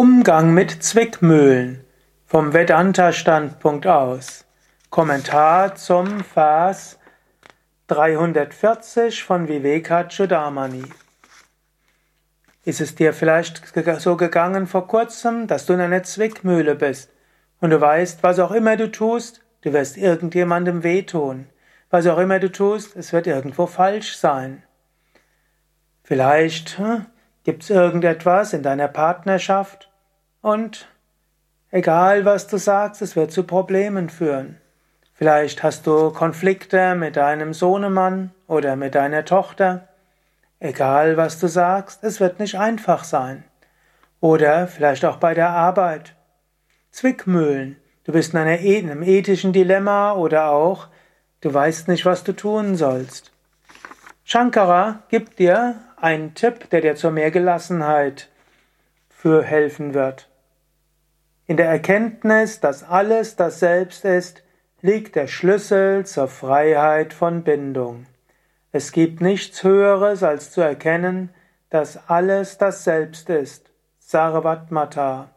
Umgang mit Zwickmühlen vom Vedanta-Standpunkt aus. Kommentar zum Vers 340 von Vivekachudamani. Ist es dir vielleicht so gegangen vor kurzem, dass du in einer Zwickmühle bist und du weißt, was auch immer du tust, du wirst irgendjemandem wehtun. Was auch immer du tust, es wird irgendwo falsch sein. Vielleicht hm, Gibt es irgendetwas in deiner Partnerschaft? Und egal was du sagst, es wird zu Problemen führen. Vielleicht hast du Konflikte mit deinem Sohnemann oder mit deiner Tochter. Egal was du sagst, es wird nicht einfach sein. Oder vielleicht auch bei der Arbeit. Zwickmühlen. Du bist in einer, einem ethischen Dilemma oder auch du weißt nicht, was du tun sollst. Shankara gibt dir einen Tipp, der dir zu mehr Gelassenheit für helfen wird. In der Erkenntnis, dass alles das Selbst ist, liegt der Schlüssel zur Freiheit von Bindung. Es gibt nichts Höheres, als zu erkennen, dass alles das Selbst ist. Sarvatmata.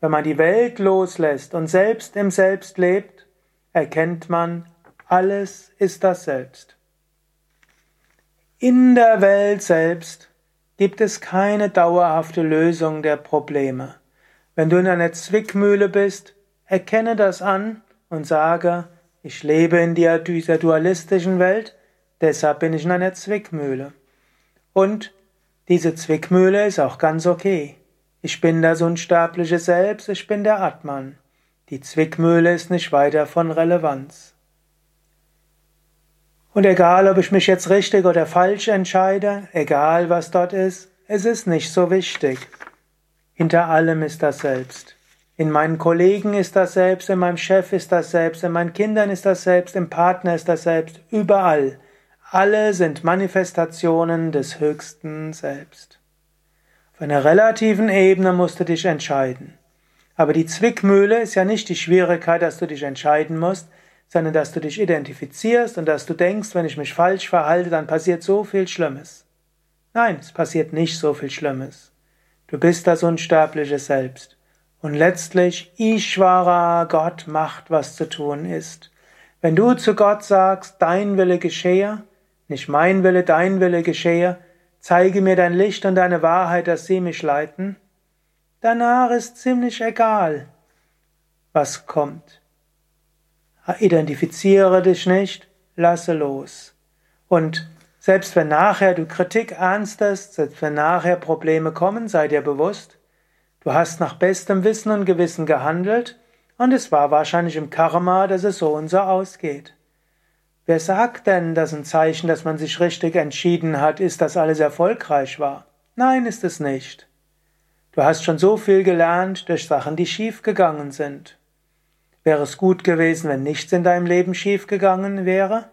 Wenn man die Welt loslässt und selbst im Selbst lebt, erkennt man, alles ist das Selbst. In der Welt selbst gibt es keine dauerhafte Lösung der Probleme. Wenn du in einer Zwickmühle bist, erkenne das an und sage, ich lebe in dieser dualistischen Welt, deshalb bin ich in einer Zwickmühle. Und diese Zwickmühle ist auch ganz okay. Ich bin das unsterbliche Selbst, ich bin der Atman. Die Zwickmühle ist nicht weiter von Relevanz. Und egal, ob ich mich jetzt richtig oder falsch entscheide, egal was dort ist, es ist nicht so wichtig. Hinter allem ist das Selbst. In meinen Kollegen ist das Selbst, in meinem Chef ist das Selbst, in meinen Kindern ist das Selbst, im Partner ist das Selbst, überall. Alle sind Manifestationen des höchsten Selbst. Auf einer relativen Ebene musst du dich entscheiden. Aber die Zwickmühle ist ja nicht die Schwierigkeit, dass du dich entscheiden musst, sondern dass du dich identifizierst und dass du denkst, wenn ich mich falsch verhalte, dann passiert so viel Schlimmes. Nein, es passiert nicht so viel Schlimmes. Du bist das unsterbliche Selbst. Und letztlich, Ishvara, Gott macht, was zu tun ist. Wenn du zu Gott sagst, dein Wille geschehe, nicht mein Wille, dein Wille geschehe, zeige mir dein Licht und deine Wahrheit, dass sie mich leiten, danach ist ziemlich egal, was kommt. Identifiziere dich nicht, lasse los. Und selbst wenn nachher du Kritik ernstest, selbst wenn nachher Probleme kommen, sei dir bewusst, du hast nach bestem Wissen und Gewissen gehandelt und es war wahrscheinlich im Karma, dass es so und so ausgeht. Wer sagt denn, dass ein Zeichen, dass man sich richtig entschieden hat, ist, dass alles erfolgreich war? Nein, ist es nicht. Du hast schon so viel gelernt durch Sachen, die schief gegangen sind. Wäre es gut gewesen, wenn nichts in deinem Leben schiefgegangen wäre?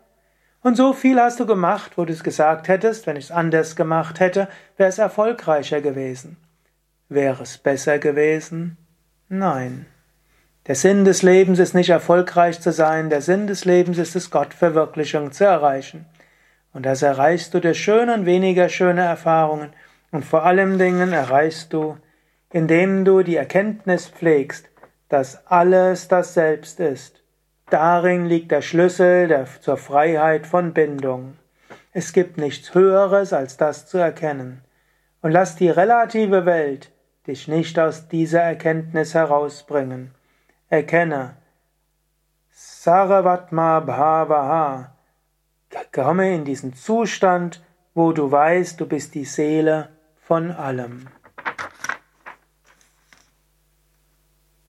Und so viel hast du gemacht, wo du es gesagt hättest, wenn ich es anders gemacht hätte, wäre es erfolgreicher gewesen. Wäre es besser gewesen? Nein. Der Sinn des Lebens ist nicht erfolgreich zu sein, der Sinn des Lebens ist es, Gottverwirklichung zu erreichen. Und das erreichst du durch schöne und weniger schöne Erfahrungen. Und vor allem Dingen erreichst du, indem du die Erkenntnis pflegst, dass alles das Selbst ist. Darin liegt der Schlüssel der, zur Freiheit von Bindung. Es gibt nichts Höheres als das zu erkennen. Und lass die relative Welt dich nicht aus dieser Erkenntnis herausbringen. Erkenne, Saravatma Bhavaha, komme in diesen Zustand, wo du weißt, du bist die Seele von allem.